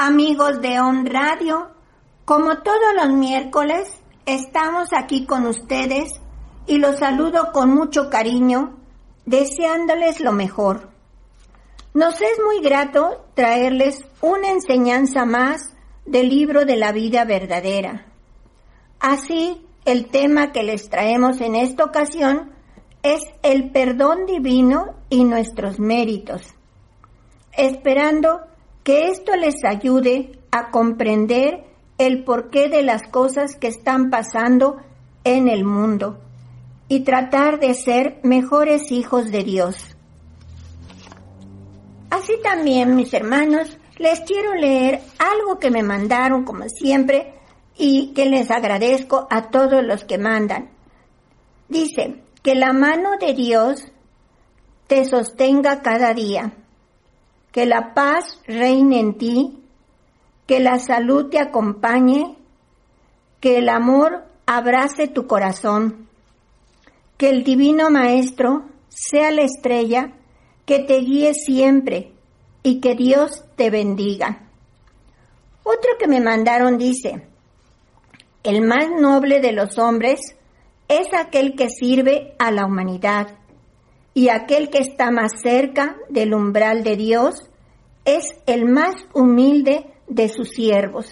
Amigos de On Radio, como todos los miércoles, estamos aquí con ustedes y los saludo con mucho cariño, deseándoles lo mejor. Nos es muy grato traerles una enseñanza más del libro de la vida verdadera. Así, el tema que les traemos en esta ocasión es el perdón divino y nuestros méritos, esperando que esto les ayude a comprender el porqué de las cosas que están pasando en el mundo y tratar de ser mejores hijos de Dios. Así también, mis hermanos, les quiero leer algo que me mandaron, como siempre, y que les agradezco a todos los que mandan. Dice, que la mano de Dios te sostenga cada día, que la paz reine en ti que la salud te acompañe, que el amor abrace tu corazón, que el Divino Maestro sea la estrella que te guíe siempre y que Dios te bendiga. Otro que me mandaron dice, el más noble de los hombres es aquel que sirve a la humanidad y aquel que está más cerca del umbral de Dios es el más humilde de sus siervos.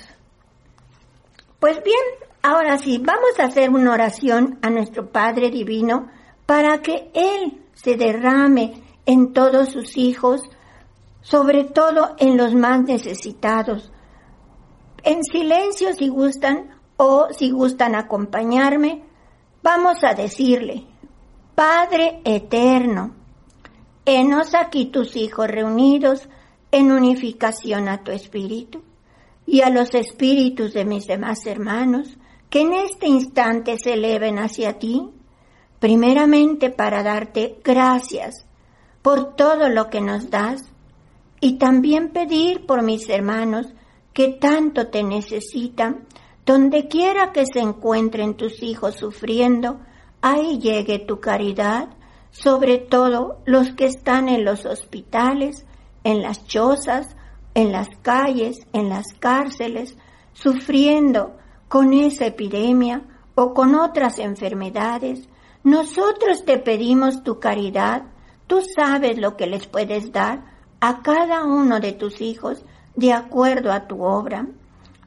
Pues bien, ahora sí, vamos a hacer una oración a nuestro Padre Divino para que Él se derrame en todos sus hijos, sobre todo en los más necesitados. En silencio si gustan o si gustan acompañarme, vamos a decirle, Padre eterno, enos aquí tus hijos reunidos en unificación a tu espíritu y a los espíritus de mis demás hermanos que en este instante se eleven hacia ti, primeramente para darte gracias por todo lo que nos das y también pedir por mis hermanos que tanto te necesitan, donde quiera que se encuentren tus hijos sufriendo, ahí llegue tu caridad, sobre todo los que están en los hospitales, en las chozas, en las calles, en las cárceles, sufriendo con esa epidemia o con otras enfermedades, nosotros te pedimos tu caridad, tú sabes lo que les puedes dar a cada uno de tus hijos de acuerdo a tu obra.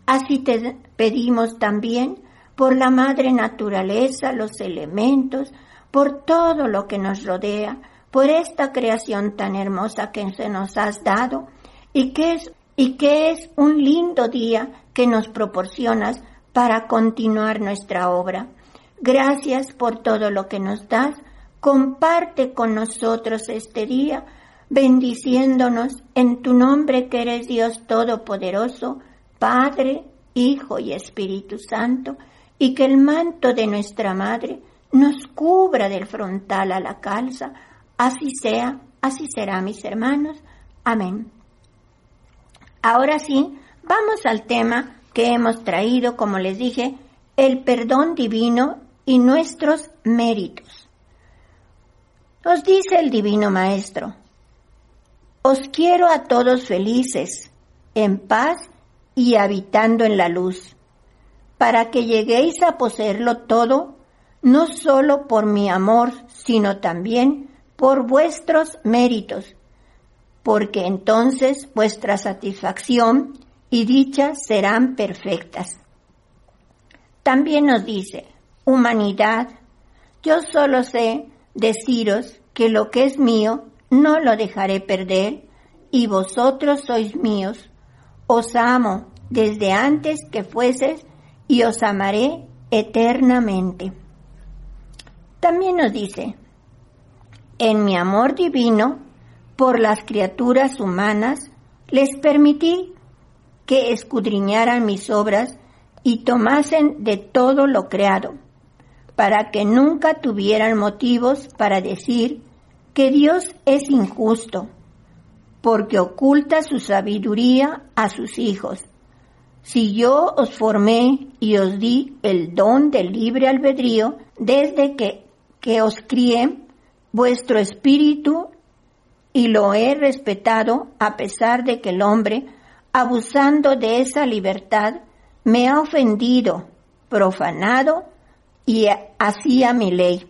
Así te pedimos también por la madre naturaleza, los elementos, por todo lo que nos rodea, por esta creación tan hermosa que se nos has dado y que es, y que es un lindo día que nos proporcionas para continuar nuestra obra. Gracias por todo lo que nos das. Comparte con nosotros este día, bendiciéndonos en tu nombre que eres Dios Todopoderoso, Padre, Hijo y Espíritu Santo, y que el manto de nuestra Madre nos cubra del frontal a la calza. Así sea, así será, mis hermanos. Amén. Ahora sí, vamos al tema que hemos traído, como les dije, el perdón divino y nuestros méritos. Os dice el Divino Maestro, os quiero a todos felices, en paz y habitando en la luz, para que lleguéis a poseerlo todo, no solo por mi amor, sino también por vuestros méritos porque entonces vuestra satisfacción y dicha serán perfectas. También nos dice, humanidad, yo solo sé deciros que lo que es mío no lo dejaré perder y vosotros sois míos. Os amo desde antes que fueses y os amaré eternamente. También nos dice, en mi amor divino por las criaturas humanas, les permití que escudriñaran mis obras y tomasen de todo lo creado, para que nunca tuvieran motivos para decir que Dios es injusto, porque oculta su sabiduría a sus hijos. Si yo os formé y os di el don del libre albedrío desde que, que os crié, vuestro espíritu y lo he respetado a pesar de que el hombre, abusando de esa libertad, me ha ofendido, profanado y hacía mi ley.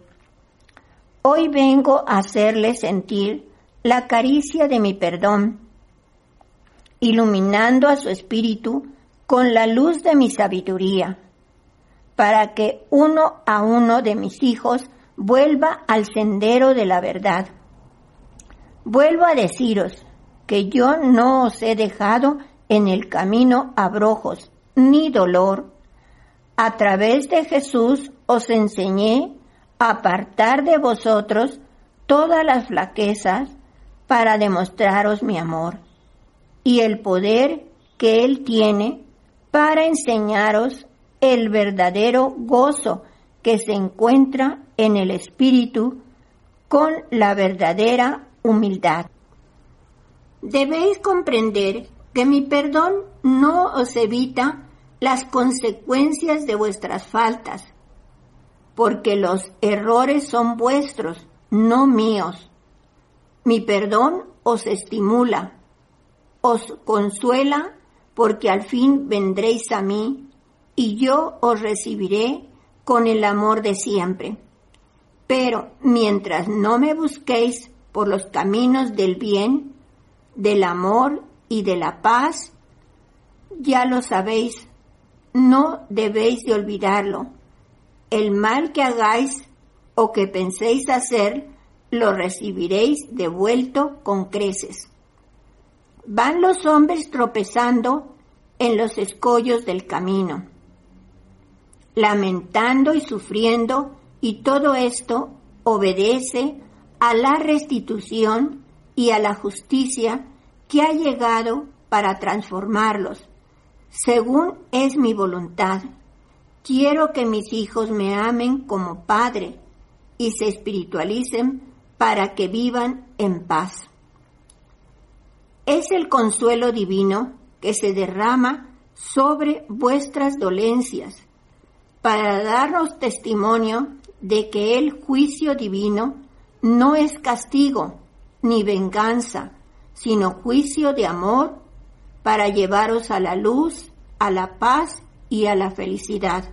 Hoy vengo a hacerle sentir la caricia de mi perdón, iluminando a su espíritu con la luz de mi sabiduría, para que uno a uno de mis hijos vuelva al sendero de la verdad Vuelvo a deciros que yo no os he dejado en el camino abrojos ni dolor. A través de Jesús os enseñé a apartar de vosotros todas las flaquezas para demostraros mi amor y el poder que Él tiene para enseñaros el verdadero gozo que se encuentra en el Espíritu con la verdadera humildad. Debéis comprender que mi perdón no os evita las consecuencias de vuestras faltas, porque los errores son vuestros, no míos. Mi perdón os estimula, os consuela, porque al fin vendréis a mí y yo os recibiré con el amor de siempre. Pero mientras no me busquéis por los caminos del bien, del amor y de la paz, ya lo sabéis, no debéis de olvidarlo. El mal que hagáis o que penséis hacer, lo recibiréis devuelto con creces. Van los hombres tropezando en los escollos del camino, lamentando y sufriendo, y todo esto obedece a la restitución y a la justicia que ha llegado para transformarlos. Según es mi voluntad, quiero que mis hijos me amen como Padre y se espiritualicen para que vivan en paz. Es el consuelo divino que se derrama sobre vuestras dolencias para darnos testimonio de que el juicio divino no es castigo ni venganza, sino juicio de amor para llevaros a la luz, a la paz y a la felicidad.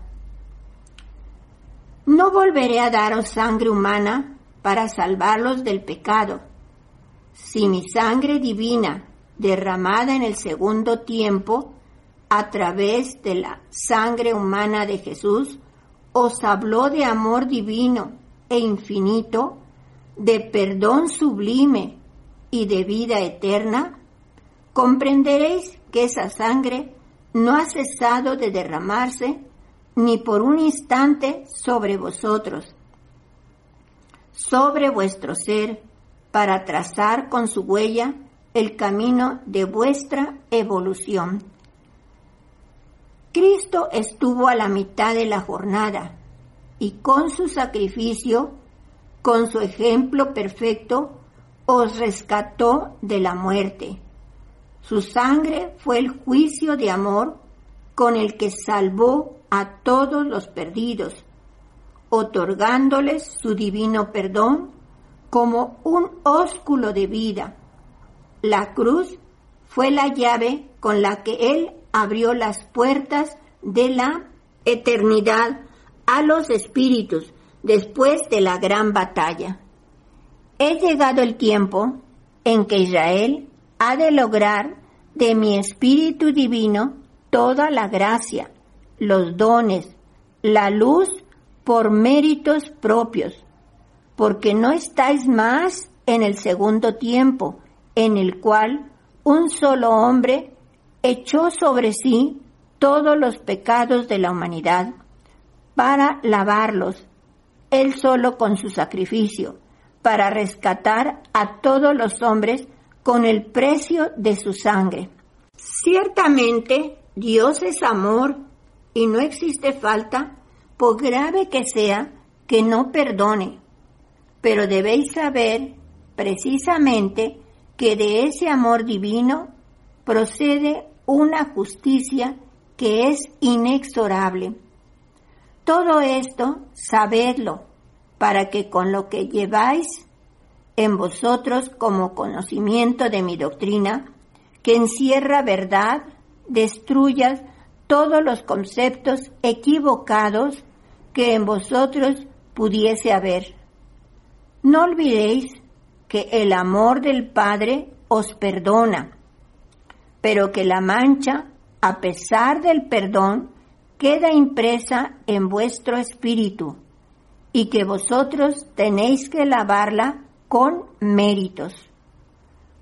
No volveré a daros sangre humana para salvarlos del pecado. Si mi sangre divina, derramada en el segundo tiempo, a través de la sangre humana de Jesús, os habló de amor divino e infinito, de perdón sublime y de vida eterna, comprenderéis que esa sangre no ha cesado de derramarse ni por un instante sobre vosotros, sobre vuestro ser, para trazar con su huella el camino de vuestra evolución. Cristo estuvo a la mitad de la jornada y con su sacrificio con su ejemplo perfecto, os rescató de la muerte. Su sangre fue el juicio de amor con el que salvó a todos los perdidos, otorgándoles su divino perdón como un ósculo de vida. La cruz fue la llave con la que Él abrió las puertas de la eternidad a los espíritus después de la gran batalla. He llegado el tiempo en que Israel ha de lograr de mi Espíritu Divino toda la gracia, los dones, la luz por méritos propios, porque no estáis más en el segundo tiempo, en el cual un solo hombre echó sobre sí todos los pecados de la humanidad para lavarlos él solo con su sacrificio, para rescatar a todos los hombres con el precio de su sangre. Ciertamente, Dios es amor y no existe falta, por grave que sea, que no perdone. Pero debéis saber precisamente que de ese amor divino procede una justicia que es inexorable. Todo esto sabedlo, para que con lo que lleváis en vosotros como conocimiento de mi doctrina, que encierra verdad, destruyas todos los conceptos equivocados que en vosotros pudiese haber. No olvidéis que el amor del Padre os perdona, pero que la mancha, a pesar del perdón, queda impresa en vuestro espíritu y que vosotros tenéis que lavarla con méritos,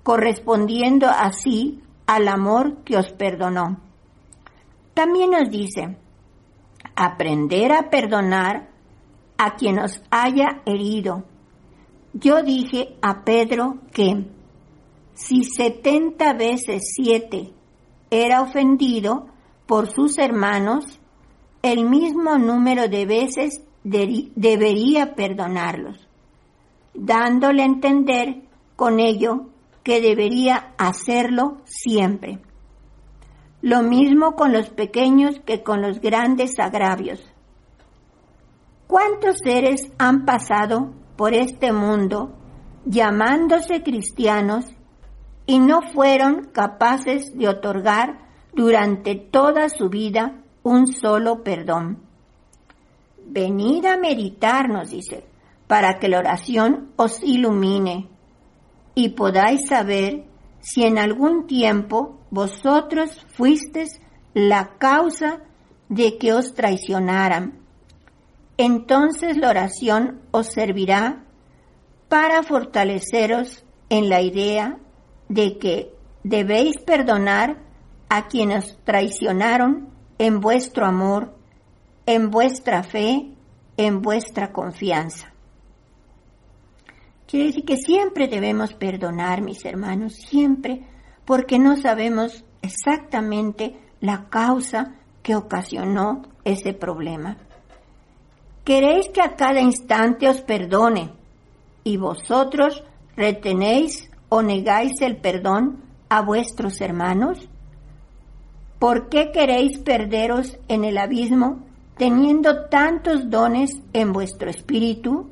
correspondiendo así al amor que os perdonó. También nos dice, aprender a perdonar a quien os haya herido. Yo dije a Pedro que si setenta veces siete era ofendido por sus hermanos, el mismo número de veces debería perdonarlos, dándole a entender con ello que debería hacerlo siempre. Lo mismo con los pequeños que con los grandes agravios. ¿Cuántos seres han pasado por este mundo llamándose cristianos y no fueron capaces de otorgar durante toda su vida un solo perdón? Venid a meditar, nos dice, para que la oración os ilumine y podáis saber si en algún tiempo vosotros fuisteis la causa de que os traicionaran. Entonces la oración os servirá para fortaleceros en la idea de que debéis perdonar a quienes traicionaron en vuestro amor en vuestra fe, en vuestra confianza. Quiere decir que siempre debemos perdonar, mis hermanos, siempre, porque no sabemos exactamente la causa que ocasionó ese problema. Queréis que a cada instante os perdone y vosotros retenéis o negáis el perdón a vuestros hermanos? ¿Por qué queréis perderos en el abismo teniendo tantos dones en vuestro espíritu,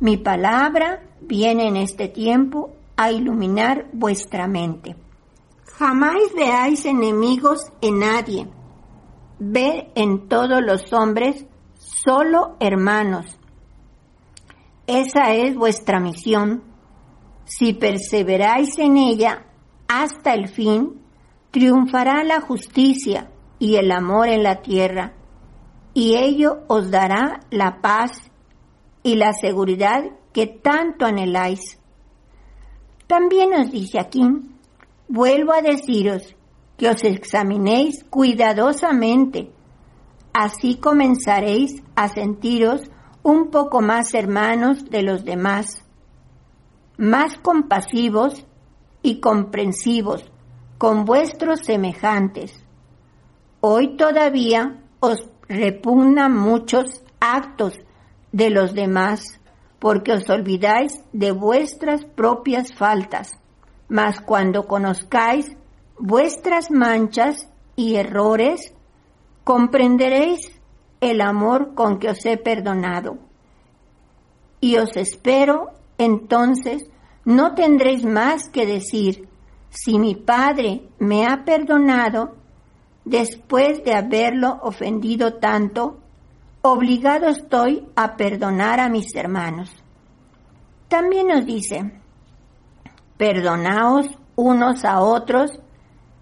mi palabra viene en este tiempo a iluminar vuestra mente. Jamás veáis enemigos en nadie. Ve en todos los hombres solo hermanos. Esa es vuestra misión. Si perseveráis en ella hasta el fin, triunfará la justicia y el amor en la tierra y ello os dará la paz y la seguridad que tanto anheláis. También nos dice aquí, vuelvo a deciros que os examinéis cuidadosamente, así comenzaréis a sentiros un poco más hermanos de los demás, más compasivos y comprensivos con vuestros semejantes. Hoy todavía os repugnan muchos actos de los demás, porque os olvidáis de vuestras propias faltas. Mas cuando conozcáis vuestras manchas y errores, comprenderéis el amor con que os he perdonado. Y os espero, entonces, no tendréis más que decir, si mi Padre me ha perdonado, después de haberlo ofendido tanto, obligado estoy a perdonar a mis hermanos. También nos dice, perdonaos unos a otros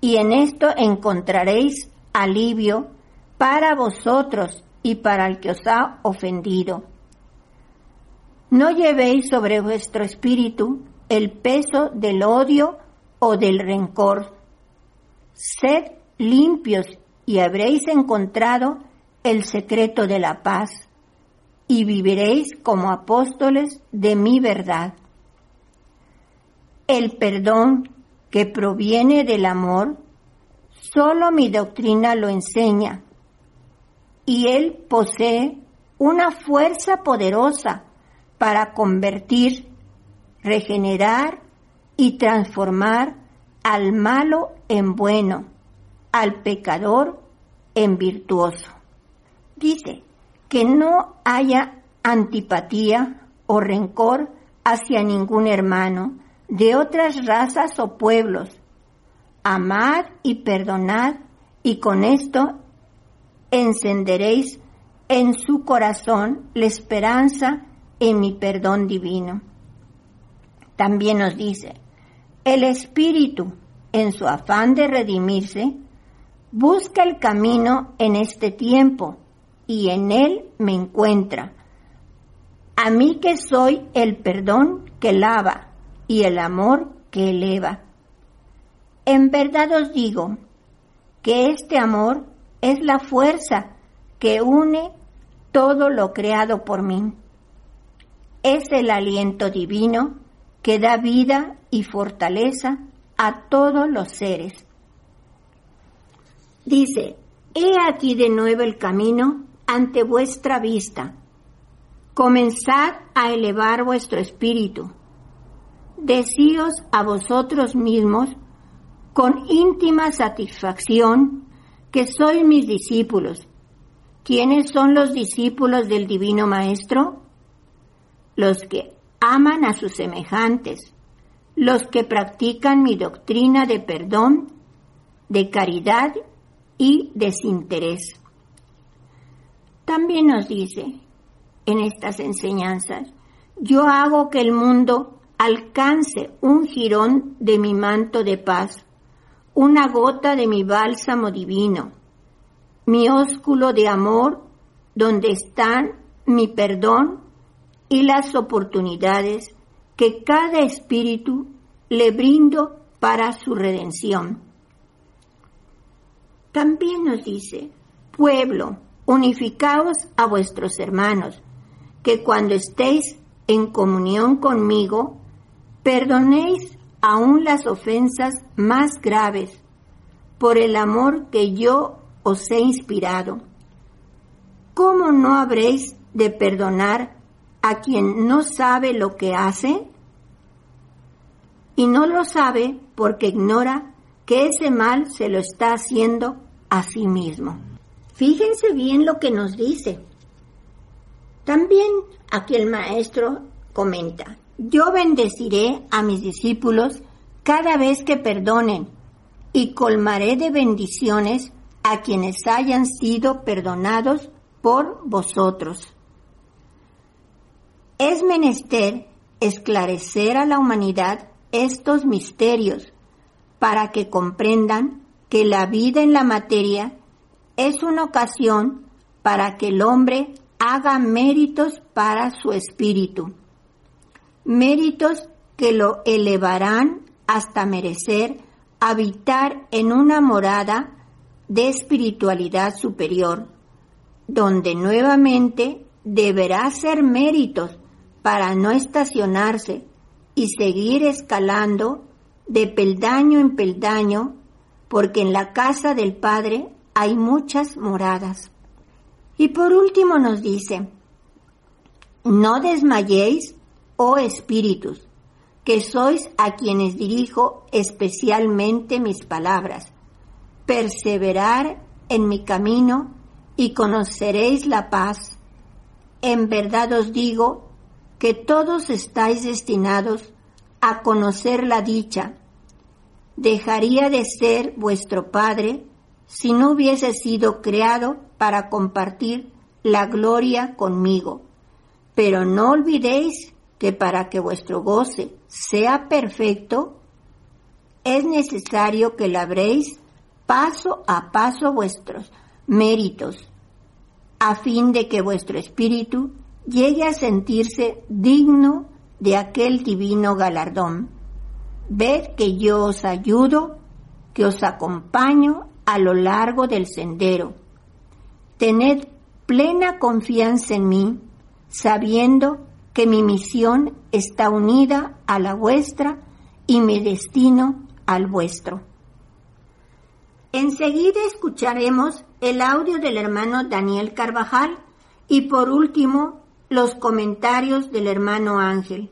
y en esto encontraréis alivio para vosotros y para el que os ha ofendido. No llevéis sobre vuestro espíritu el peso del odio o del rencor. Sed limpios y habréis encontrado el secreto de la paz. y viviréis como apóstoles de mi verdad. El perdón que proviene del amor, solo mi doctrina lo enseña, y él posee una fuerza poderosa para convertir, regenerar y transformar al malo en bueno, al pecador en virtuoso. Dice que no haya antipatía o rencor hacia ningún hermano de otras razas o pueblos. Amad y perdonad y con esto encenderéis en su corazón la esperanza en mi perdón divino. También nos dice, el Espíritu, en su afán de redimirse, busca el camino en este tiempo y en él me encuentra. A mí que soy el perdón que lava y el amor que eleva. En verdad os digo que este amor es la fuerza que une todo lo creado por mí. Es el aliento divino que da vida y fortaleza a todos los seres. Dice, he aquí de nuevo el camino ante vuestra vista. Comenzad a elevar vuestro espíritu. Decíos a vosotros mismos con íntima satisfacción que sois mis discípulos. ¿Quiénes son los discípulos del Divino Maestro? Los que aman a sus semejantes, los que practican mi doctrina de perdón, de caridad y desinterés. También nos dice en estas enseñanzas, yo hago que el mundo alcance un jirón de mi manto de paz, una gota de mi bálsamo divino, mi ósculo de amor, donde están mi perdón y las oportunidades que cada espíritu le brindo para su redención. También nos dice, pueblo, unificaos a vuestros hermanos, que cuando estéis en comunión conmigo, perdonéis aún las ofensas más graves, por el amor que yo os he inspirado. ¿Cómo no habréis de perdonar a quien no sabe lo que hace y no lo sabe porque ignora que ese mal se lo está haciendo a sí mismo. Fíjense bien lo que nos dice. También aquí el maestro comenta, yo bendeciré a mis discípulos cada vez que perdonen y colmaré de bendiciones a quienes hayan sido perdonados por vosotros. Es menester esclarecer a la humanidad estos misterios para que comprendan que la vida en la materia es una ocasión para que el hombre haga méritos para su espíritu, méritos que lo elevarán hasta merecer habitar en una morada de espiritualidad superior, donde nuevamente deberá hacer méritos para no estacionarse y seguir escalando de peldaño en peldaño, porque en la casa del Padre hay muchas moradas. Y por último nos dice, no desmayéis, oh espíritus, que sois a quienes dirijo especialmente mis palabras. Perseverar en mi camino y conoceréis la paz. En verdad os digo que todos estáis destinados a conocer la dicha. Dejaría de ser vuestro Padre si no hubiese sido creado para compartir la gloria conmigo. Pero no olvidéis que para que vuestro goce sea perfecto, es necesario que labréis paso a paso vuestros méritos, a fin de que vuestro espíritu llegue a sentirse digno de aquel divino galardón. Ved que yo os ayudo, que os acompaño a lo largo del sendero. Tened plena confianza en mí, sabiendo que mi misión está unida a la vuestra y mi destino al vuestro. Enseguida escucharemos el audio del hermano Daniel Carvajal y por último los comentarios del hermano Ángel.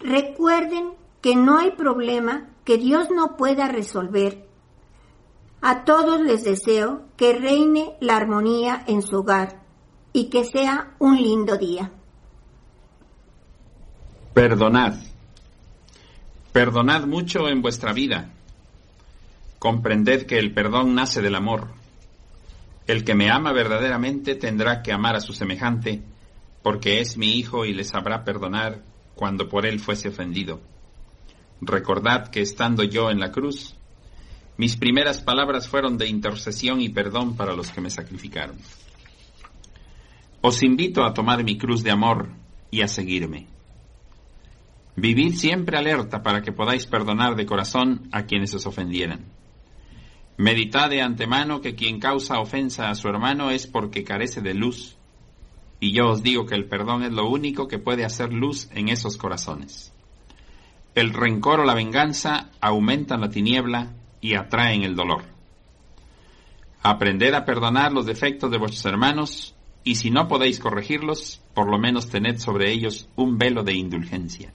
Recuerden que no hay problema que Dios no pueda resolver. A todos les deseo que reine la armonía en su hogar y que sea un lindo día. Perdonad. Perdonad mucho en vuestra vida. Comprended que el perdón nace del amor. El que me ama verdaderamente tendrá que amar a su semejante, porque es mi hijo y le sabrá perdonar cuando por él fuese ofendido. Recordad que estando yo en la cruz, mis primeras palabras fueron de intercesión y perdón para los que me sacrificaron. Os invito a tomar mi cruz de amor y a seguirme. Vivid siempre alerta para que podáis perdonar de corazón a quienes os ofendieran. Meditad de antemano que quien causa ofensa a su hermano es porque carece de luz, y yo os digo que el perdón es lo único que puede hacer luz en esos corazones. El rencor o la venganza aumentan la tiniebla y atraen el dolor. Aprended a perdonar los defectos de vuestros hermanos y si no podéis corregirlos, por lo menos tened sobre ellos un velo de indulgencia.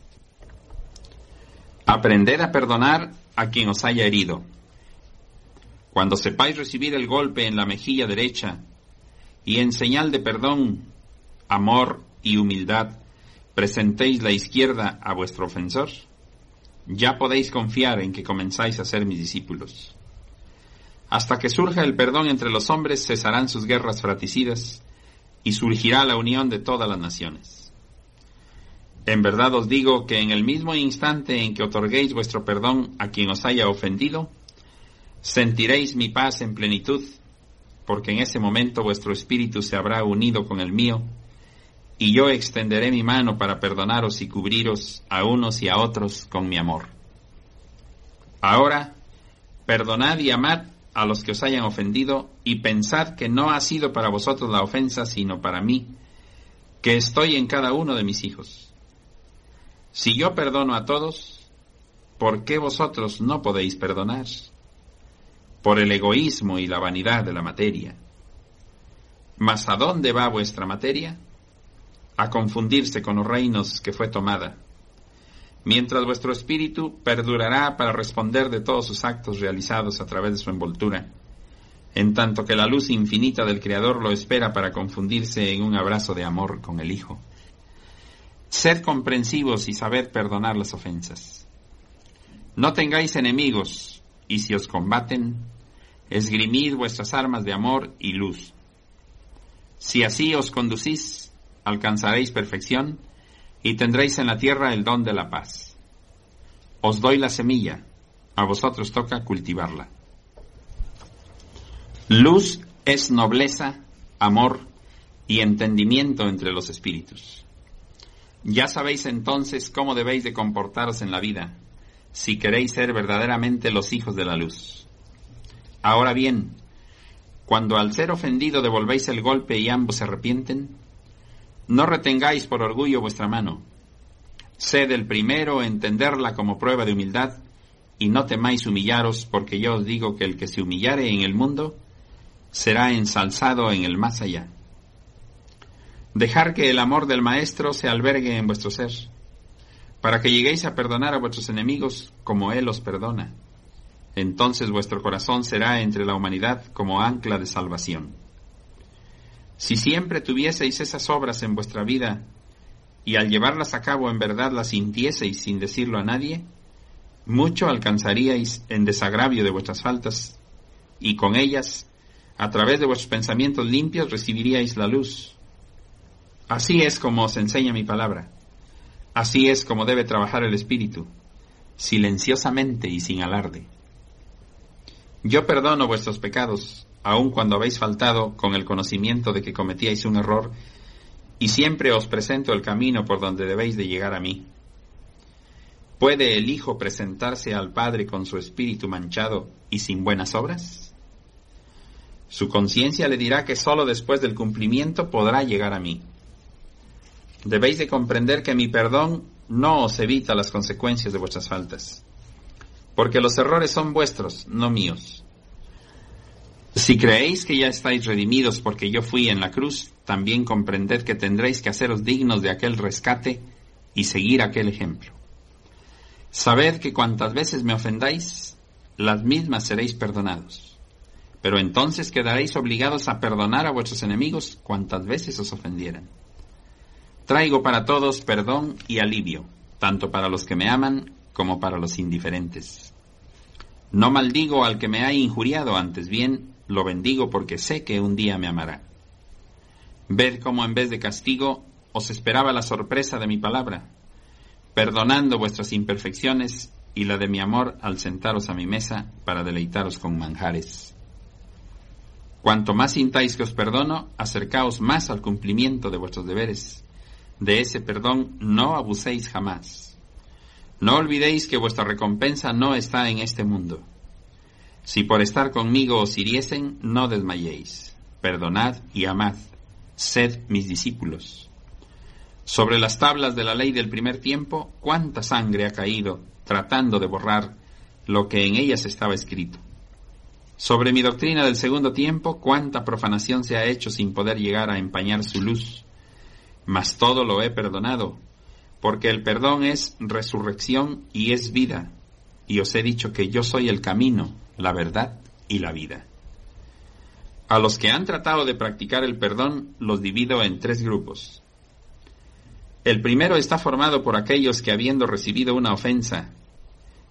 Aprended a perdonar a quien os haya herido. Cuando sepáis recibir el golpe en la mejilla derecha y en señal de perdón, amor y humildad presentéis la izquierda a vuestro ofensor, ya podéis confiar en que comenzáis a ser mis discípulos. Hasta que surja el perdón entre los hombres, cesarán sus guerras fratricidas y surgirá la unión de todas las naciones. En verdad os digo que en el mismo instante en que otorguéis vuestro perdón a quien os haya ofendido, sentiréis mi paz en plenitud, porque en ese momento vuestro espíritu se habrá unido con el mío, y yo extenderé mi mano para perdonaros y cubriros a unos y a otros con mi amor. Ahora, perdonad y amad a los que os hayan ofendido, y pensad que no ha sido para vosotros la ofensa, sino para mí, que estoy en cada uno de mis hijos. Si yo perdono a todos, ¿por qué vosotros no podéis perdonar? Por el egoísmo y la vanidad de la materia. Mas ¿a dónde va vuestra materia? a confundirse con los reinos que fue tomada, mientras vuestro espíritu perdurará para responder de todos sus actos realizados a través de su envoltura, en tanto que la luz infinita del Creador lo espera para confundirse en un abrazo de amor con el Hijo. Sed comprensivos y sabed perdonar las ofensas. No tengáis enemigos, y si os combaten, esgrimid vuestras armas de amor y luz. Si así os conducís, alcanzaréis perfección y tendréis en la tierra el don de la paz. Os doy la semilla, a vosotros toca cultivarla. Luz es nobleza, amor y entendimiento entre los espíritus. Ya sabéis entonces cómo debéis de comportaros en la vida, si queréis ser verdaderamente los hijos de la luz. Ahora bien, cuando al ser ofendido devolvéis el golpe y ambos se arrepienten, no retengáis por orgullo vuestra mano. Sed el primero en tenderla como prueba de humildad, y no temáis humillaros, porque yo os digo que el que se humillare en el mundo, será ensalzado en el más allá. Dejar que el amor del Maestro se albergue en vuestro ser, para que lleguéis a perdonar a vuestros enemigos como Él os perdona. Entonces vuestro corazón será entre la humanidad como ancla de salvación. Si siempre tuvieseis esas obras en vuestra vida y al llevarlas a cabo en verdad las sintieseis sin decirlo a nadie, mucho alcanzaríais en desagravio de vuestras faltas y con ellas, a través de vuestros pensamientos limpios, recibiríais la luz. Así es como os enseña mi palabra. Así es como debe trabajar el Espíritu, silenciosamente y sin alarde. Yo perdono vuestros pecados aun cuando habéis faltado con el conocimiento de que cometíais un error, y siempre os presento el camino por donde debéis de llegar a mí. ¿Puede el Hijo presentarse al Padre con su espíritu manchado y sin buenas obras? Su conciencia le dirá que sólo después del cumplimiento podrá llegar a mí. Debéis de comprender que mi perdón no os evita las consecuencias de vuestras faltas, porque los errores son vuestros, no míos. Si creéis que ya estáis redimidos porque yo fui en la cruz, también comprended que tendréis que haceros dignos de aquel rescate y seguir aquel ejemplo. Sabed que cuantas veces me ofendáis, las mismas seréis perdonados. Pero entonces quedaréis obligados a perdonar a vuestros enemigos cuantas veces os ofendieran. Traigo para todos perdón y alivio, tanto para los que me aman como para los indiferentes. No maldigo al que me ha injuriado, antes bien lo bendigo porque sé que un día me amará. Ved cómo en vez de castigo os esperaba la sorpresa de mi palabra, perdonando vuestras imperfecciones y la de mi amor al sentaros a mi mesa para deleitaros con manjares. Cuanto más sintáis que os perdono, acercaos más al cumplimiento de vuestros deberes. De ese perdón no abuséis jamás. No olvidéis que vuestra recompensa no está en este mundo. Si por estar conmigo os hiriesen, no desmayéis. Perdonad y amad. Sed mis discípulos. Sobre las tablas de la ley del primer tiempo, cuánta sangre ha caído tratando de borrar lo que en ellas estaba escrito. Sobre mi doctrina del segundo tiempo, cuánta profanación se ha hecho sin poder llegar a empañar su luz. Mas todo lo he perdonado, porque el perdón es resurrección y es vida, y os he dicho que yo soy el camino, la verdad y la vida. A los que han tratado de practicar el perdón los divido en tres grupos. El primero está formado por aquellos que habiendo recibido una ofensa,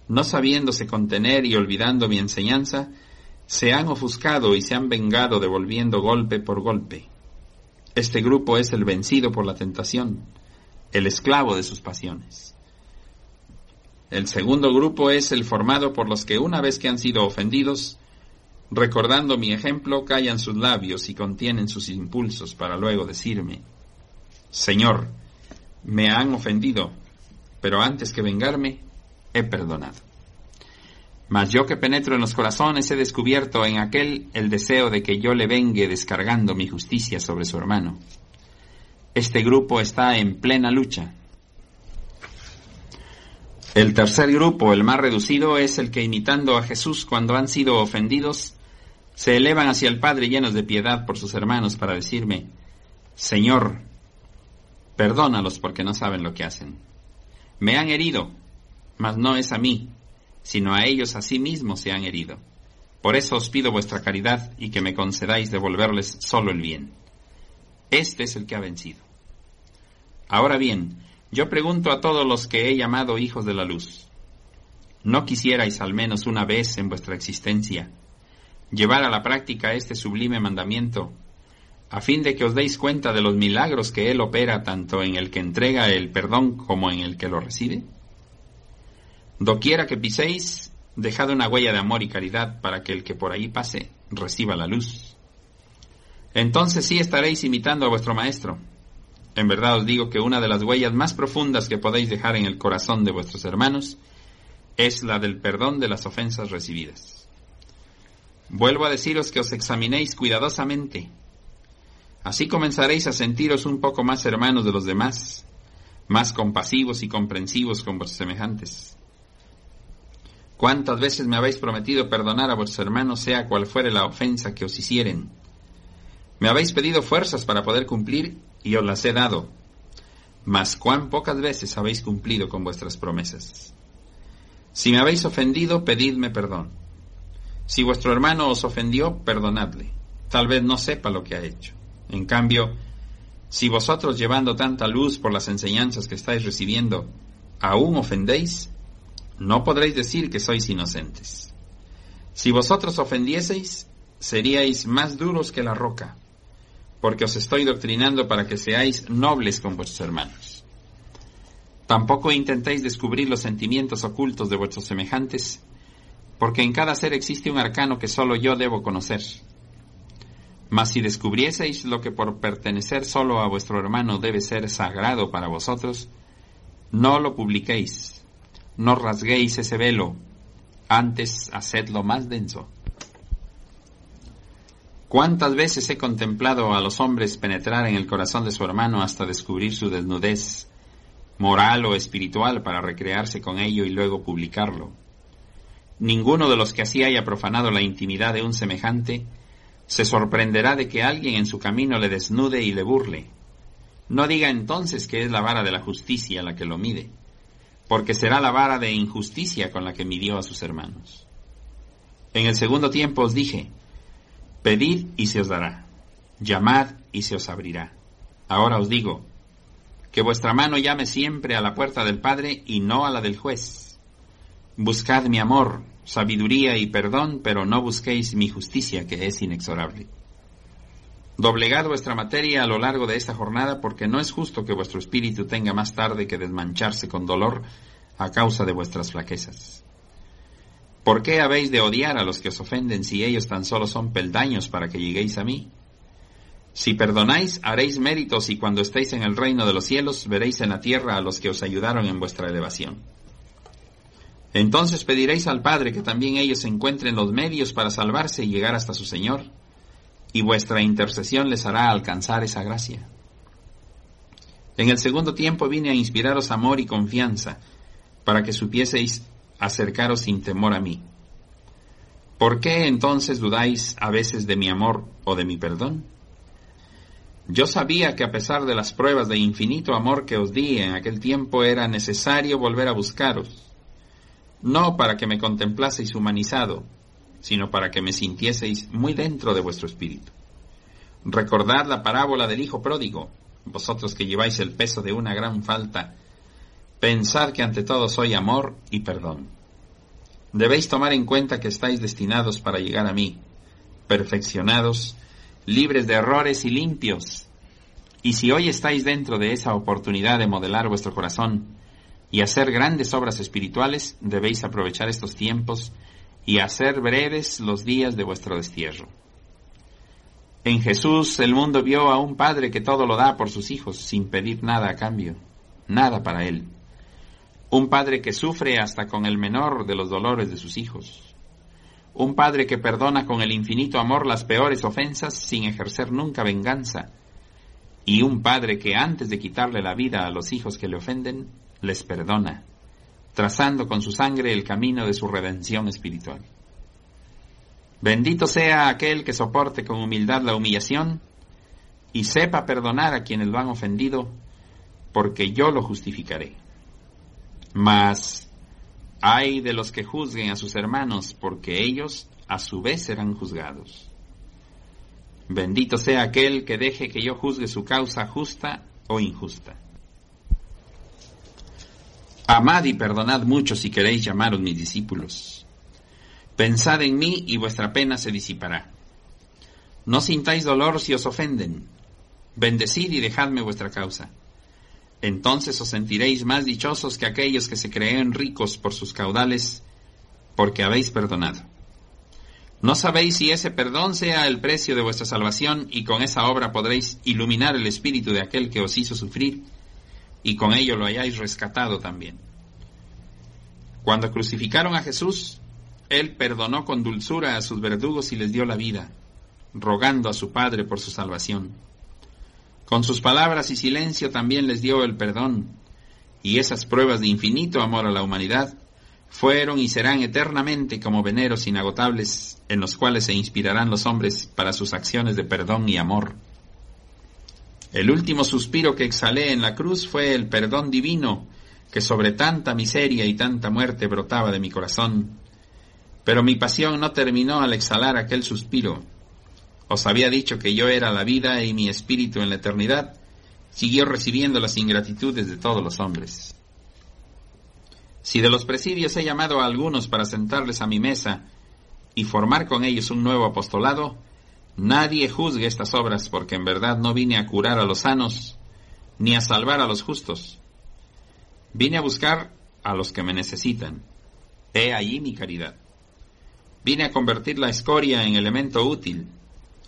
no sabiéndose contener y olvidando mi enseñanza, se han ofuscado y se han vengado devolviendo golpe por golpe. Este grupo es el vencido por la tentación, el esclavo de sus pasiones. El segundo grupo es el formado por los que una vez que han sido ofendidos, recordando mi ejemplo, callan sus labios y contienen sus impulsos para luego decirme, Señor, me han ofendido, pero antes que vengarme, he perdonado. Mas yo que penetro en los corazones he descubierto en aquel el deseo de que yo le vengue descargando mi justicia sobre su hermano. Este grupo está en plena lucha. El tercer grupo, el más reducido, es el que imitando a Jesús cuando han sido ofendidos, se elevan hacia el Padre llenos de piedad por sus hermanos para decirme, Señor, Perdónalos porque no saben lo que hacen. Me han herido, mas no es a mí, sino a ellos a sí mismos se han herido. Por eso os pido vuestra caridad y que me concedáis devolverles solo el bien. Este es el que ha vencido. Ahora bien, yo pregunto a todos los que he llamado hijos de la luz, ¿no quisierais al menos una vez en vuestra existencia llevar a la práctica este sublime mandamiento a fin de que os deis cuenta de los milagros que Él opera tanto en el que entrega el perdón como en el que lo recibe? Doquiera que piséis, dejad una huella de amor y caridad para que el que por ahí pase reciba la luz. Entonces sí estaréis imitando a vuestro Maestro. En verdad os digo que una de las huellas más profundas que podéis dejar en el corazón de vuestros hermanos es la del perdón de las ofensas recibidas. Vuelvo a deciros que os examinéis cuidadosamente Así comenzaréis a sentiros un poco más hermanos de los demás, más compasivos y comprensivos con vuestros semejantes. ¿Cuántas veces me habéis prometido perdonar a vuestros hermanos sea cual fuere la ofensa que os hicieren? Me habéis pedido fuerzas para poder cumplir y os las he dado. Mas cuán pocas veces habéis cumplido con vuestras promesas. Si me habéis ofendido, pedidme perdón. Si vuestro hermano os ofendió, perdonadle. Tal vez no sepa lo que ha hecho. En cambio, si vosotros llevando tanta luz por las enseñanzas que estáis recibiendo, aún ofendéis, no podréis decir que sois inocentes. Si vosotros ofendieseis, seríais más duros que la roca, porque os estoy doctrinando para que seáis nobles con vuestros hermanos. Tampoco intentéis descubrir los sentimientos ocultos de vuestros semejantes, porque en cada ser existe un arcano que solo yo debo conocer mas si descubrieseis lo que por pertenecer solo a vuestro hermano debe ser sagrado para vosotros, no lo publiquéis, no rasguéis ese velo, antes hacedlo más denso. ¿Cuántas veces he contemplado a los hombres penetrar en el corazón de su hermano hasta descubrir su desnudez moral o espiritual para recrearse con ello y luego publicarlo? Ninguno de los que así haya profanado la intimidad de un semejante se sorprenderá de que alguien en su camino le desnude y le burle. No diga entonces que es la vara de la justicia la que lo mide, porque será la vara de injusticia con la que midió a sus hermanos. En el segundo tiempo os dije, pedid y se os dará, llamad y se os abrirá. Ahora os digo, que vuestra mano llame siempre a la puerta del Padre y no a la del juez. Buscad mi amor, sabiduría y perdón, pero no busquéis mi justicia, que es inexorable. Doblegad vuestra materia a lo largo de esta jornada, porque no es justo que vuestro espíritu tenga más tarde que desmancharse con dolor a causa de vuestras flaquezas. ¿Por qué habéis de odiar a los que os ofenden si ellos tan solo son peldaños para que lleguéis a mí? Si perdonáis, haréis méritos y cuando estéis en el reino de los cielos veréis en la tierra a los que os ayudaron en vuestra elevación. Entonces pediréis al Padre que también ellos encuentren los medios para salvarse y llegar hasta su Señor, y vuestra intercesión les hará alcanzar esa gracia. En el segundo tiempo vine a inspiraros amor y confianza, para que supieseis acercaros sin temor a mí. ¿Por qué entonces dudáis a veces de mi amor o de mi perdón? Yo sabía que a pesar de las pruebas de infinito amor que os di en aquel tiempo era necesario volver a buscaros no para que me contemplaseis humanizado, sino para que me sintieseis muy dentro de vuestro espíritu. Recordad la parábola del Hijo pródigo, vosotros que lleváis el peso de una gran falta, pensad que ante todo soy amor y perdón. Debéis tomar en cuenta que estáis destinados para llegar a mí, perfeccionados, libres de errores y limpios. Y si hoy estáis dentro de esa oportunidad de modelar vuestro corazón, y hacer grandes obras espirituales, debéis aprovechar estos tiempos y hacer breves los días de vuestro destierro. En Jesús el mundo vio a un Padre que todo lo da por sus hijos sin pedir nada a cambio, nada para Él. Un Padre que sufre hasta con el menor de los dolores de sus hijos. Un Padre que perdona con el infinito amor las peores ofensas sin ejercer nunca venganza. Y un Padre que antes de quitarle la vida a los hijos que le ofenden, les perdona, trazando con su sangre el camino de su redención espiritual. Bendito sea aquel que soporte con humildad la humillación y sepa perdonar a quienes lo han ofendido, porque yo lo justificaré. Mas hay de los que juzguen a sus hermanos, porque ellos a su vez serán juzgados. Bendito sea aquel que deje que yo juzgue su causa justa o injusta. Amad y perdonad mucho si queréis llamaros mis discípulos. Pensad en mí y vuestra pena se disipará. No sintáis dolor si os ofenden. Bendecid y dejadme vuestra causa. Entonces os sentiréis más dichosos que aquellos que se creen ricos por sus caudales, porque habéis perdonado. No sabéis si ese perdón sea el precio de vuestra salvación y con esa obra podréis iluminar el espíritu de aquel que os hizo sufrir y con ello lo hayáis rescatado también. Cuando crucificaron a Jesús, Él perdonó con dulzura a sus verdugos y les dio la vida, rogando a su Padre por su salvación. Con sus palabras y silencio también les dio el perdón, y esas pruebas de infinito amor a la humanidad fueron y serán eternamente como veneros inagotables en los cuales se inspirarán los hombres para sus acciones de perdón y amor. El último suspiro que exhalé en la cruz fue el perdón divino que sobre tanta miseria y tanta muerte brotaba de mi corazón. Pero mi pasión no terminó al exhalar aquel suspiro. Os había dicho que yo era la vida y mi espíritu en la eternidad siguió recibiendo las ingratitudes de todos los hombres. Si de los presidios he llamado a algunos para sentarles a mi mesa y formar con ellos un nuevo apostolado, Nadie juzgue estas obras, porque en verdad no vine a curar a los sanos, ni a salvar a los justos. Vine a buscar a los que me necesitan. He allí mi caridad. Vine a convertir la escoria en elemento útil.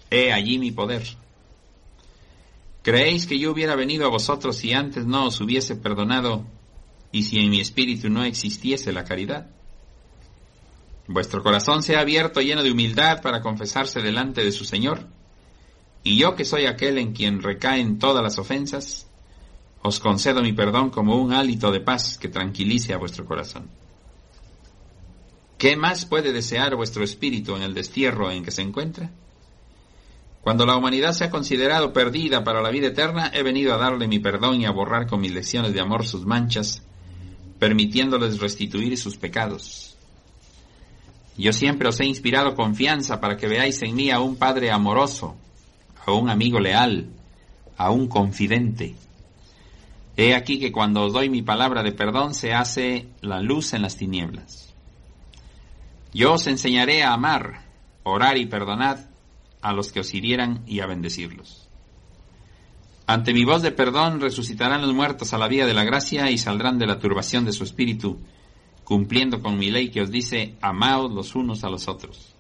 He allí mi poder. ¿Creéis que yo hubiera venido a vosotros si antes no os hubiese perdonado y si en mi espíritu no existiese la caridad? Vuestro corazón sea abierto lleno de humildad para confesarse delante de su Señor, Y yo que soy aquel en quien recaen todas las ofensas, os concedo mi perdón como un hálito de paz que tranquilice a vuestro corazón. ¿Qué más puede desear vuestro espíritu en el destierro en que se encuentra? Cuando la humanidad se ha considerado perdida para la vida eterna, he venido a darle mi perdón y a borrar con mis lecciones de amor sus manchas, permitiéndoles restituir sus pecados. Yo siempre os he inspirado confianza para que veáis en mí a un Padre amoroso, a un amigo leal, a un confidente. He aquí que cuando os doy mi palabra de perdón se hace la luz en las tinieblas. Yo os enseñaré a amar, orar y perdonad a los que os hirieran y a bendecirlos. Ante mi voz de perdón resucitarán los muertos a la vía de la gracia y saldrán de la turbación de su espíritu, cumpliendo con mi ley que os dice, amaos los unos a los otros.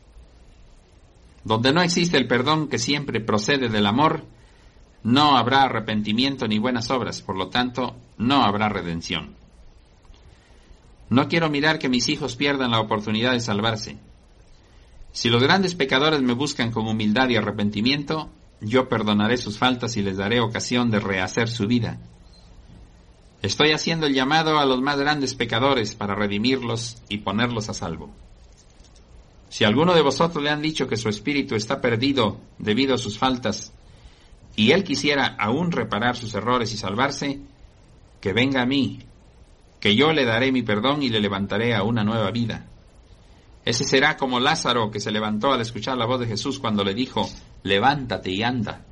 Donde no existe el perdón que siempre procede del amor, no habrá arrepentimiento ni buenas obras, por lo tanto, no habrá redención. No quiero mirar que mis hijos pierdan la oportunidad de salvarse. Si los grandes pecadores me buscan con humildad y arrepentimiento, yo perdonaré sus faltas y les daré ocasión de rehacer su vida. Estoy haciendo el llamado a los más grandes pecadores para redimirlos y ponerlos a salvo. Si alguno de vosotros le han dicho que su espíritu está perdido debido a sus faltas, y él quisiera aún reparar sus errores y salvarse, que venga a mí, que yo le daré mi perdón y le levantaré a una nueva vida. Ese será como Lázaro que se levantó al escuchar la voz de Jesús cuando le dijo, levántate y anda.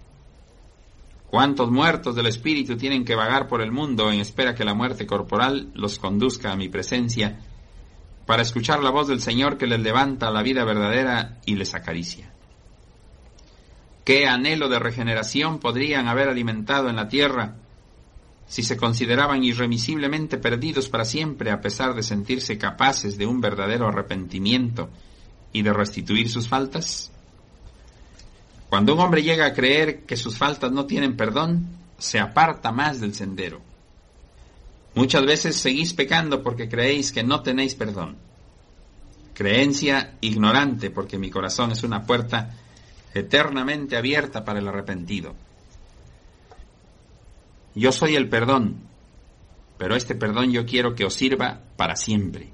¿Cuántos muertos del Espíritu tienen que vagar por el mundo en espera que la muerte corporal los conduzca a mi presencia para escuchar la voz del Señor que les levanta a la vida verdadera y les acaricia? ¿Qué anhelo de regeneración podrían haber alimentado en la tierra si se consideraban irremisiblemente perdidos para siempre a pesar de sentirse capaces de un verdadero arrepentimiento y de restituir sus faltas? Cuando un hombre llega a creer que sus faltas no tienen perdón, se aparta más del sendero. Muchas veces seguís pecando porque creéis que no tenéis perdón. Creencia ignorante porque mi corazón es una puerta eternamente abierta para el arrepentido. Yo soy el perdón, pero este perdón yo quiero que os sirva para siempre.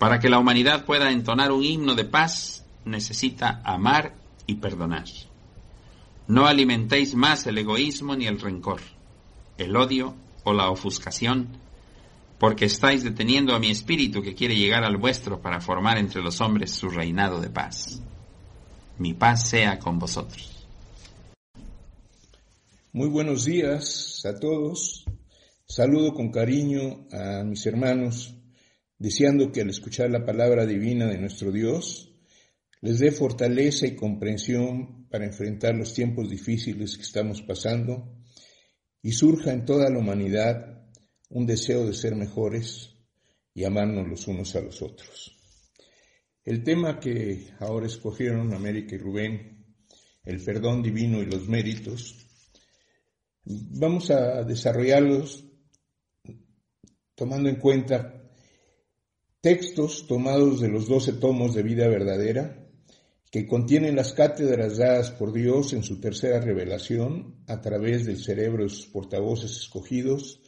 Para que la humanidad pueda entonar un himno de paz, necesita amar y perdonar. No alimentéis más el egoísmo ni el rencor, el odio o la ofuscación, porque estáis deteniendo a mi espíritu que quiere llegar al vuestro para formar entre los hombres su reinado de paz. Mi paz sea con vosotros. Muy buenos días a todos. Saludo con cariño a mis hermanos, deseando que al escuchar la palabra divina de nuestro Dios, les dé fortaleza y comprensión para enfrentar los tiempos difíciles que estamos pasando y surja en toda la humanidad un deseo de ser mejores y amarnos los unos a los otros. El tema que ahora escogieron América y Rubén, el perdón divino y los méritos, Vamos a desarrollarlos tomando en cuenta textos tomados de los doce tomos de vida verdadera que contienen las cátedras dadas por Dios en su tercera revelación a través del cerebro de sus portavoces escogidos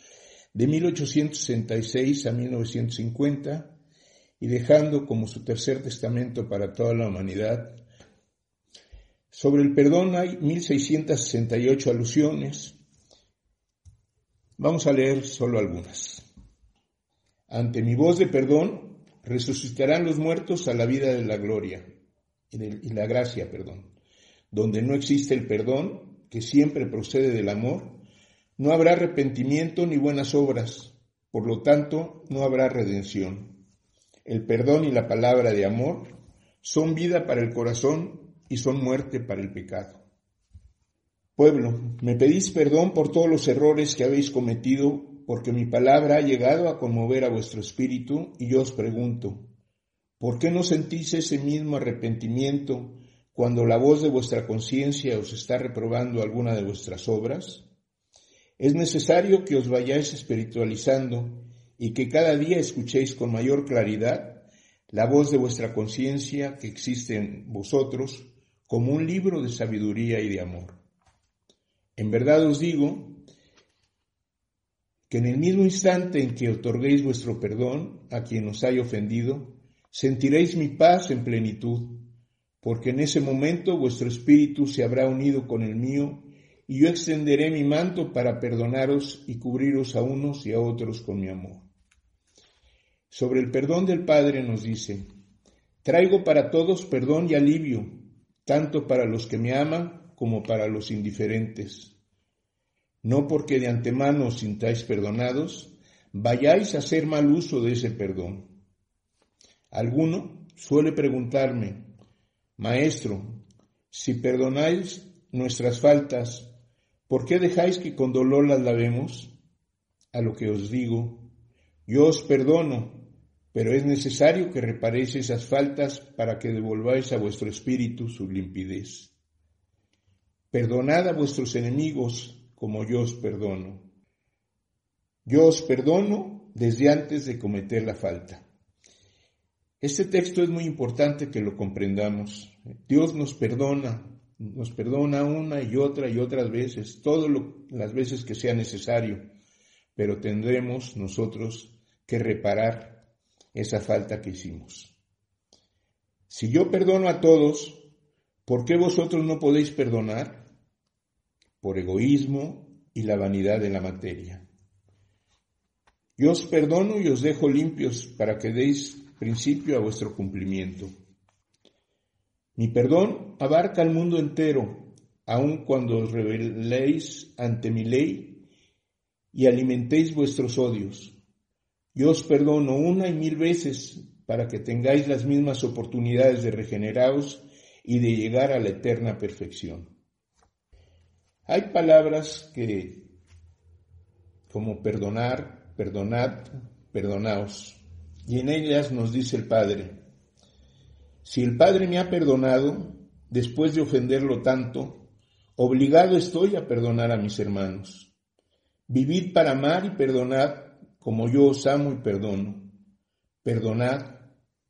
de 1866 a 1950 y dejando como su tercer testamento para toda la humanidad. Sobre el perdón hay 1668 alusiones, Vamos a leer solo algunas. Ante mi voz de perdón, resucitarán los muertos a la vida de la gloria y, la gracia, perdón. Donde no existe el perdón, que siempre procede del amor, no habrá arrepentimiento ni buenas obras, por lo tanto no habrá redención. El perdón y la palabra de amor son vida para el corazón y son muerte para el pecado. Pueblo, me pedís perdón por todos los errores que habéis cometido, porque mi palabra ha llegado a conmover a vuestro espíritu, y yo os pregunto, ¿por qué no sentís ese mismo arrepentimiento cuando la voz de vuestra conciencia os está reprobando alguna de vuestras obras? Es necesario que os vayáis espiritualizando y que cada día escuchéis con mayor claridad la voz de vuestra conciencia que existe en vosotros como un libro de sabiduría y de amor. En verdad os digo que en el mismo instante en que otorguéis vuestro perdón a quien os haya ofendido, sentiréis mi paz en plenitud, porque en ese momento vuestro espíritu se habrá unido con el mío y yo extenderé mi manto para perdonaros y cubriros a unos y a otros con mi amor. Sobre el perdón del Padre nos dice, traigo para todos perdón y alivio, tanto para los que me aman como para los indiferentes. No porque de antemano os sintáis perdonados, vayáis a hacer mal uso de ese perdón. Alguno suele preguntarme, Maestro, si perdonáis nuestras faltas, ¿Por qué dejáis que con dolor las lavemos? A lo que os digo, yo os perdono, pero es necesario que reparéis esas faltas para que devolváis a vuestro espíritu su limpidez. Perdonad a vuestros enemigos como yo os perdono. Yo os perdono desde antes de cometer la falta. Este texto es muy importante que lo comprendamos. Dios nos perdona nos perdona una y otra y otras veces, todas las veces que sea necesario, pero tendremos nosotros que reparar esa falta que hicimos. Si yo perdono a todos, ¿por qué vosotros no podéis perdonar? Por egoísmo y la vanidad de la materia. Yo os perdono y os dejo limpios para que deis principio a vuestro cumplimiento. Mi perdón abarca el mundo entero, aun cuando os rebeléis ante mi ley y alimentéis vuestros odios. Yo os perdono una y mil veces para que tengáis las mismas oportunidades de regeneraros y de llegar a la eterna perfección. Hay palabras que, como perdonar, perdonad, perdonaos, y en ellas nos dice el Padre, si el Padre me ha perdonado, después de ofenderlo tanto, obligado estoy a perdonar a mis hermanos. Vivid para amar y perdonad como yo os amo y perdono. Perdonad,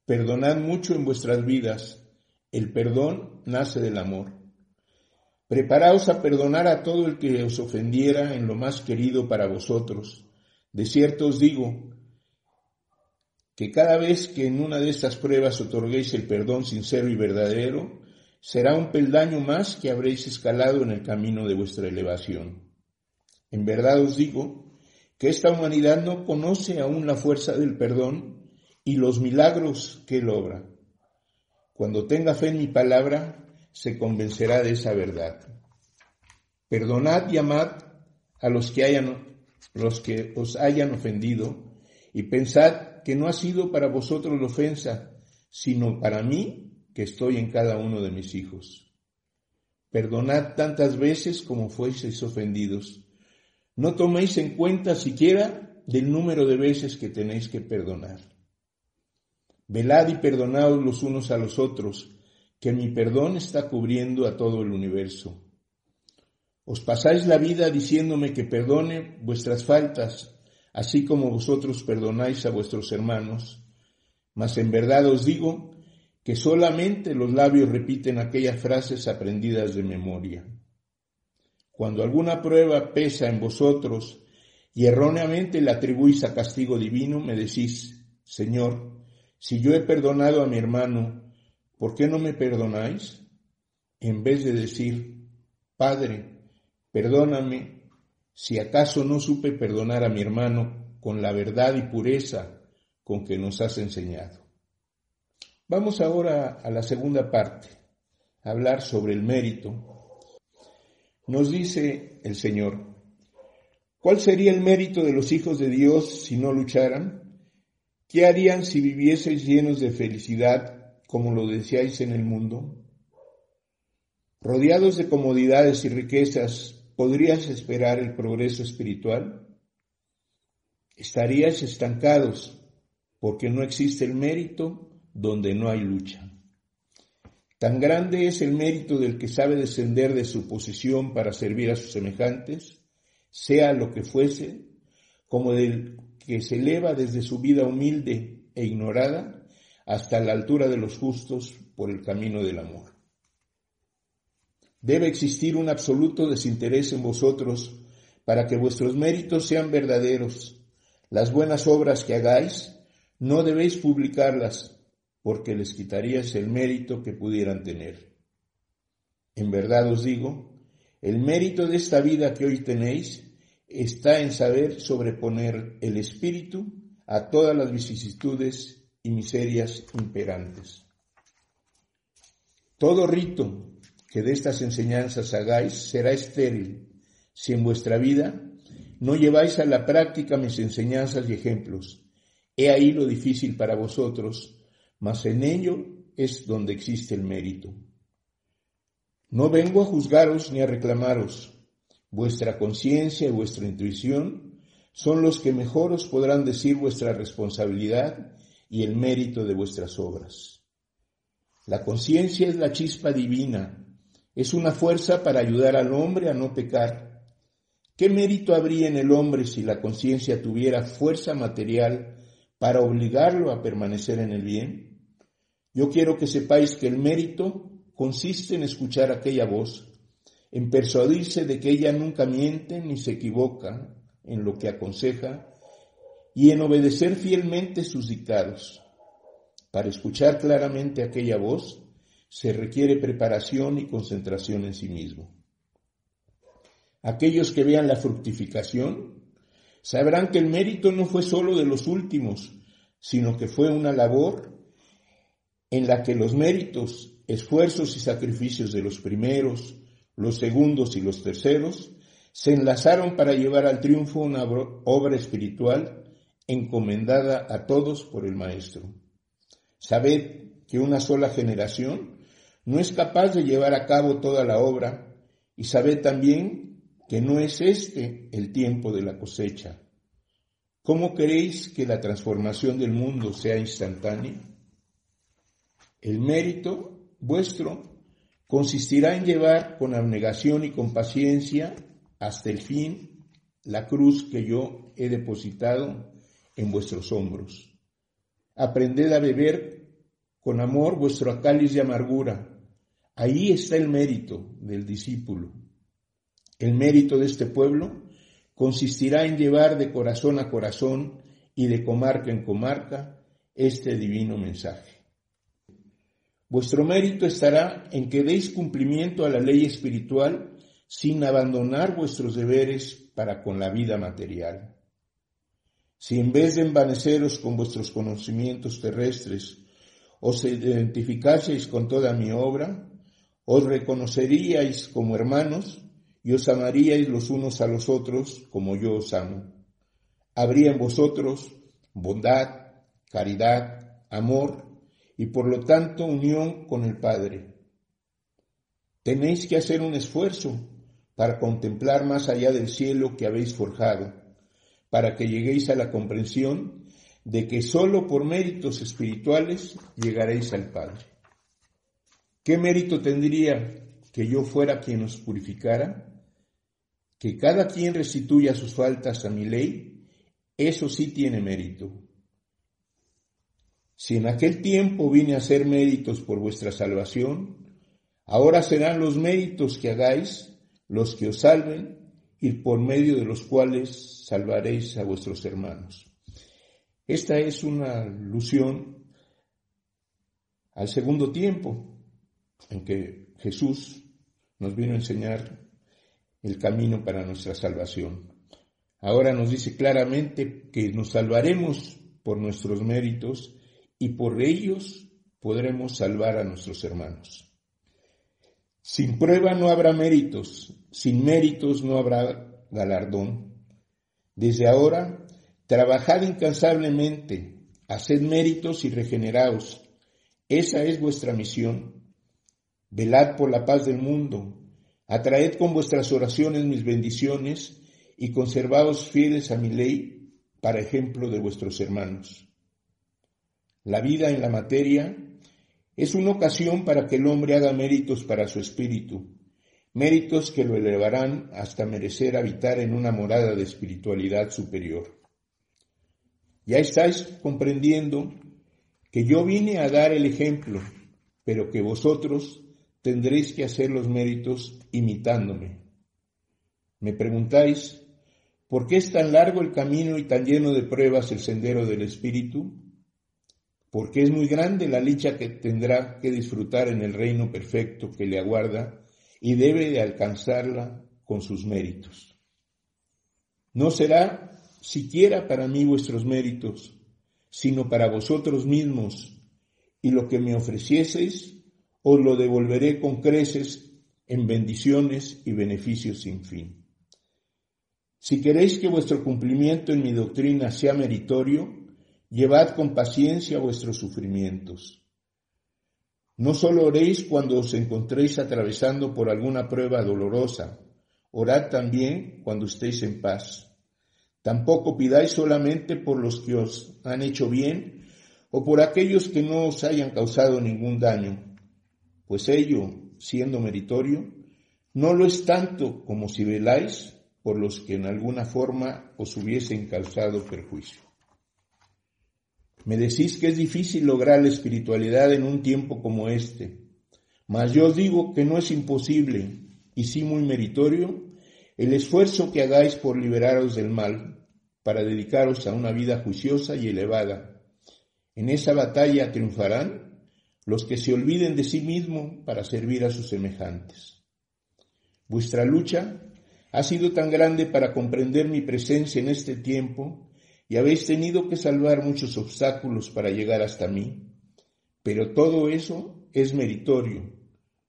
perdonad mucho en vuestras vidas. El perdón nace del amor. Preparaos a perdonar a todo el que os ofendiera en lo más querido para vosotros. De cierto os digo, que cada vez que en una de estas pruebas otorguéis el perdón sincero y verdadero, será un peldaño más que habréis escalado en el camino de vuestra elevación. En verdad os digo que esta humanidad no conoce aún la fuerza del perdón y los milagros que él obra. Cuando tenga fe en mi palabra, se convencerá de esa verdad. Perdonad y amad a los que, los que os hayan ofendido y pensad que no ha sido para vosotros la ofensa, sino para mí que estoy en cada uno de mis hijos. Perdonad tantas veces como fueseis ofendidos. No toméis en cuenta siquiera del número de veces que tenéis que perdonar. Velad y perdonaos los unos a los otros, que mi perdón está cubriendo a todo el universo. Os pasáis la vida diciéndome que perdone vuestras faltas, así como vosotros perdonáis a vuestros hermanos. Mas en verdad os digo que solamente los labios repiten aquellas frases aprendidas de memoria. Cuando alguna prueba pesa en vosotros y erróneamente la atribuís a castigo divino, me decís, Señor, si yo he perdonado a mi hermano, ¿por qué no me perdonáis? En vez de decir, Padre, perdóname si acaso no supe perdonar a mi hermano con la verdad y pureza con que nos has enseñado. Vamos ahora a la segunda parte, hablar sobre el mérito. Nos dice el Señor, ¿cuál sería el mérito de los hijos de Dios si no lucharan? ¿Qué harían si vivieseis llenos de felicidad como lo deseáis en el mundo? Rodeados de comodidades y riquezas, ¿Podrías esperar el progreso espiritual? Estarías estancados porque no existe el mérito donde no hay lucha. Tan grande es el mérito del que sabe descender de su posición para servir a sus semejantes, sea lo que fuese, como del que se eleva desde su vida humilde e ignorada hasta la altura de los justos por el camino del amor. Debe existir un absoluto desinterés en vosotros para que vuestros méritos sean verdaderos. Las buenas obras que hagáis no debéis publicarlas, porque les quitaríais el mérito que pudieran tener. En verdad os digo, el mérito de esta vida que hoy tenéis está en saber sobreponer el espíritu a todas las vicisitudes y miserias imperantes. Todo rito que de estas enseñanzas hagáis será estéril si en vuestra vida no lleváis a la práctica mis enseñanzas y ejemplos. He ahí lo difícil para vosotros, mas en ello es donde existe el mérito. No vengo a juzgaros ni a reclamaros. Vuestra conciencia y vuestra intuición son los que mejor os podrán decir vuestra responsabilidad y el mérito de vuestras obras. La conciencia es la chispa divina, es una fuerza para ayudar al hombre a no pecar. ¿Qué mérito habría en el hombre si la conciencia tuviera fuerza material para obligarlo a permanecer en el bien? Yo quiero que sepáis que el mérito consiste en escuchar aquella voz, en persuadirse de que ella nunca miente ni se equivoca en lo que aconseja y en obedecer fielmente sus dictados. Para escuchar claramente aquella voz se requiere preparación y concentración en sí mismo. Aquellos que vean la fructificación sabrán que el mérito no fue solo de los últimos, sino que fue una labor en la que los méritos, esfuerzos y sacrificios de los primeros, los segundos y los terceros se enlazaron para llevar al triunfo una obra espiritual encomendada a todos por el Maestro. Sabed que una sola generación no es capaz de llevar a cabo toda la obra y sabed también que no es este el tiempo de la cosecha. ¿Cómo queréis que la transformación del mundo sea instantánea? El mérito vuestro consistirá en llevar con abnegación y con paciencia hasta el fin la cruz que yo he depositado en vuestros hombros. Aprended a beber con amor vuestro cáliz de amargura. Ahí está el mérito del discípulo. El mérito de este pueblo consistirá en llevar de corazón a corazón y de comarca en comarca este divino mensaje. Vuestro mérito estará en que deis cumplimiento a la ley espiritual sin abandonar vuestros deberes para con la vida material. Si en vez de envaneceros con vuestros conocimientos terrestres, os identificaseis con toda mi obra, os reconoceríais como hermanos y os amaríais los unos a los otros como yo os amo. Habría en vosotros bondad, caridad, amor y por lo tanto unión con el Padre. Tenéis que hacer un esfuerzo para contemplar más allá del cielo que habéis forjado, para que lleguéis a la comprensión de que sólo por méritos espirituales llegaréis al Padre. ¿Qué mérito tendría que yo fuera quien os purificara? Que cada quien restituya sus faltas a mi ley, eso sí tiene mérito. Si en aquel tiempo vine a hacer méritos por vuestra salvación, ahora serán los méritos que hagáis los que os salven y por medio de los cuales salvaréis a vuestros hermanos. Esta es una alusión al segundo tiempo en que Jesús nos vino a enseñar el camino para nuestra salvación. Ahora nos dice claramente que nos salvaremos por nuestros méritos y por ellos podremos salvar a nuestros hermanos. Sin prueba no habrá méritos, sin méritos no habrá galardón. Desde ahora, trabajad incansablemente, haced méritos y regeneraos. Esa es vuestra misión. Velad por la paz del mundo, atraed con vuestras oraciones mis bendiciones y conservaos fieles a mi ley para ejemplo de vuestros hermanos. La vida en la materia es una ocasión para que el hombre haga méritos para su espíritu, méritos que lo elevarán hasta merecer habitar en una morada de espiritualidad superior. Ya estáis comprendiendo que yo vine a dar el ejemplo, pero que vosotros tendréis que hacer los méritos imitándome. Me preguntáis, ¿por qué es tan largo el camino y tan lleno de pruebas el sendero del Espíritu? Porque es muy grande la licha que tendrá que disfrutar en el reino perfecto que le aguarda y debe de alcanzarla con sus méritos. No será siquiera para mí vuestros méritos, sino para vosotros mismos, y lo que me ofrecieseis os lo devolveré con creces en bendiciones y beneficios sin fin. Si queréis que vuestro cumplimiento en mi doctrina sea meritorio, llevad con paciencia vuestros sufrimientos. No solo oréis cuando os encontréis atravesando por alguna prueba dolorosa, orad también cuando estéis en paz. Tampoco pidáis solamente por los que os han hecho bien o por aquellos que no os hayan causado ningún daño, pues ello, siendo meritorio, no lo es tanto como si veláis por los que en alguna forma os hubiesen causado perjuicio. Me decís que es difícil lograr la espiritualidad en un tiempo como este, mas yo digo que no es imposible y sí muy meritorio el esfuerzo que hagáis por liberaros del mal, para dedicaros a una vida juiciosa y elevada. En esa batalla triunfarán los que se olviden de sí mismos para servir a sus semejantes. Vuestra lucha ha sido tan grande para comprender mi presencia en este tiempo y habéis tenido que salvar muchos obstáculos para llegar hasta mí. Pero todo eso es meritorio,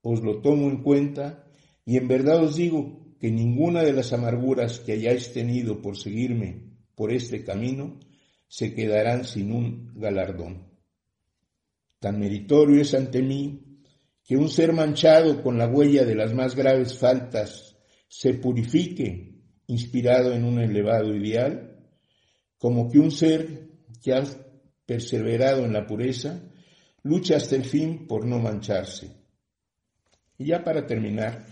os lo tomo en cuenta y en verdad os digo que ninguna de las amarguras que hayáis tenido por seguirme por este camino se quedarán sin un galardón. Tan meritorio es ante mí que un ser manchado con la huella de las más graves faltas se purifique inspirado en un elevado ideal como que un ser que ha perseverado en la pureza lucha hasta el fin por no mancharse. Y ya para terminar,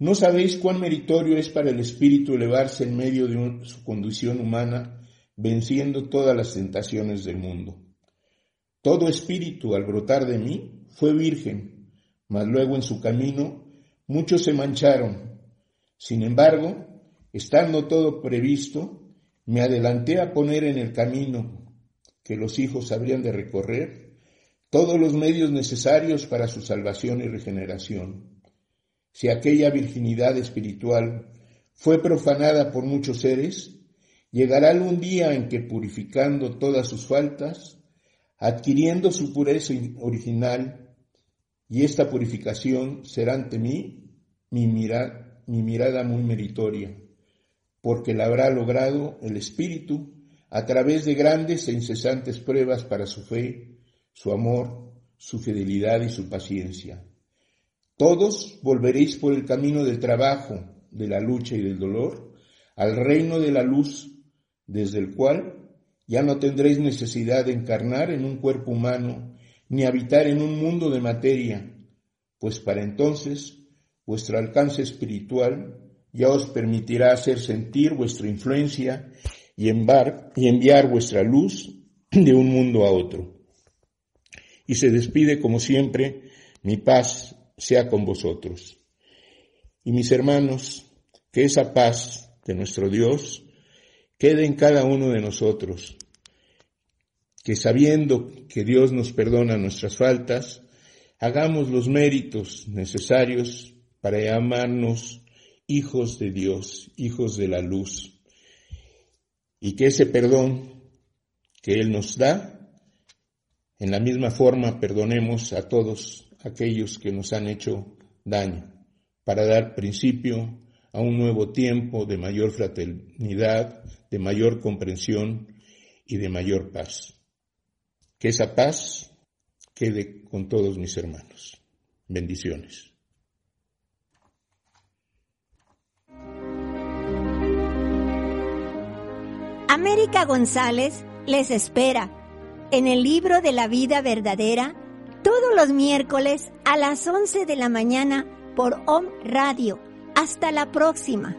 ¿no sabéis cuán meritorio es para el espíritu elevarse en medio de su condición humana, venciendo todas las tentaciones del mundo? Todo espíritu al brotar de mí fue virgen, mas luego en su camino muchos se mancharon. Sin embargo, estando todo previsto, me adelanté a poner en el camino que los hijos habrían de recorrer todos los medios necesarios para su salvación y regeneración. Si aquella virginidad espiritual fue profanada por muchos seres, llegará algún día en que purificando todas sus faltas, adquiriendo su pureza original, y esta purificación será ante mí mi, mirada, mi mirada muy meritoria porque la habrá logrado el Espíritu a través de grandes e incesantes pruebas para su fe, su amor, su fidelidad y su paciencia. Todos volveréis por el camino del trabajo, de la lucha y del dolor, al reino de la luz, desde el cual ya no tendréis necesidad de encarnar en un cuerpo humano, ni habitar en un mundo de materia, pues para entonces vuestro alcance espiritual ya os permitirá hacer sentir vuestra influencia y, y enviar vuestra luz de un mundo a otro. Y se despide como siempre, mi paz sea con vosotros. Y mis hermanos, que esa paz de nuestro Dios quede en cada uno de nosotros, que sabiendo que Dios nos perdona nuestras faltas, hagamos los méritos necesarios para llamarnos hijos de Dios, hijos de la luz, y que ese perdón que Él nos da, en la misma forma perdonemos a todos aquellos que nos han hecho daño, para dar principio a un nuevo tiempo de mayor fraternidad, de mayor comprensión y de mayor paz. Que esa paz quede con todos mis hermanos. Bendiciones. América González les espera en el libro de la vida verdadera todos los miércoles a las 11 de la mañana por OM Radio. Hasta la próxima.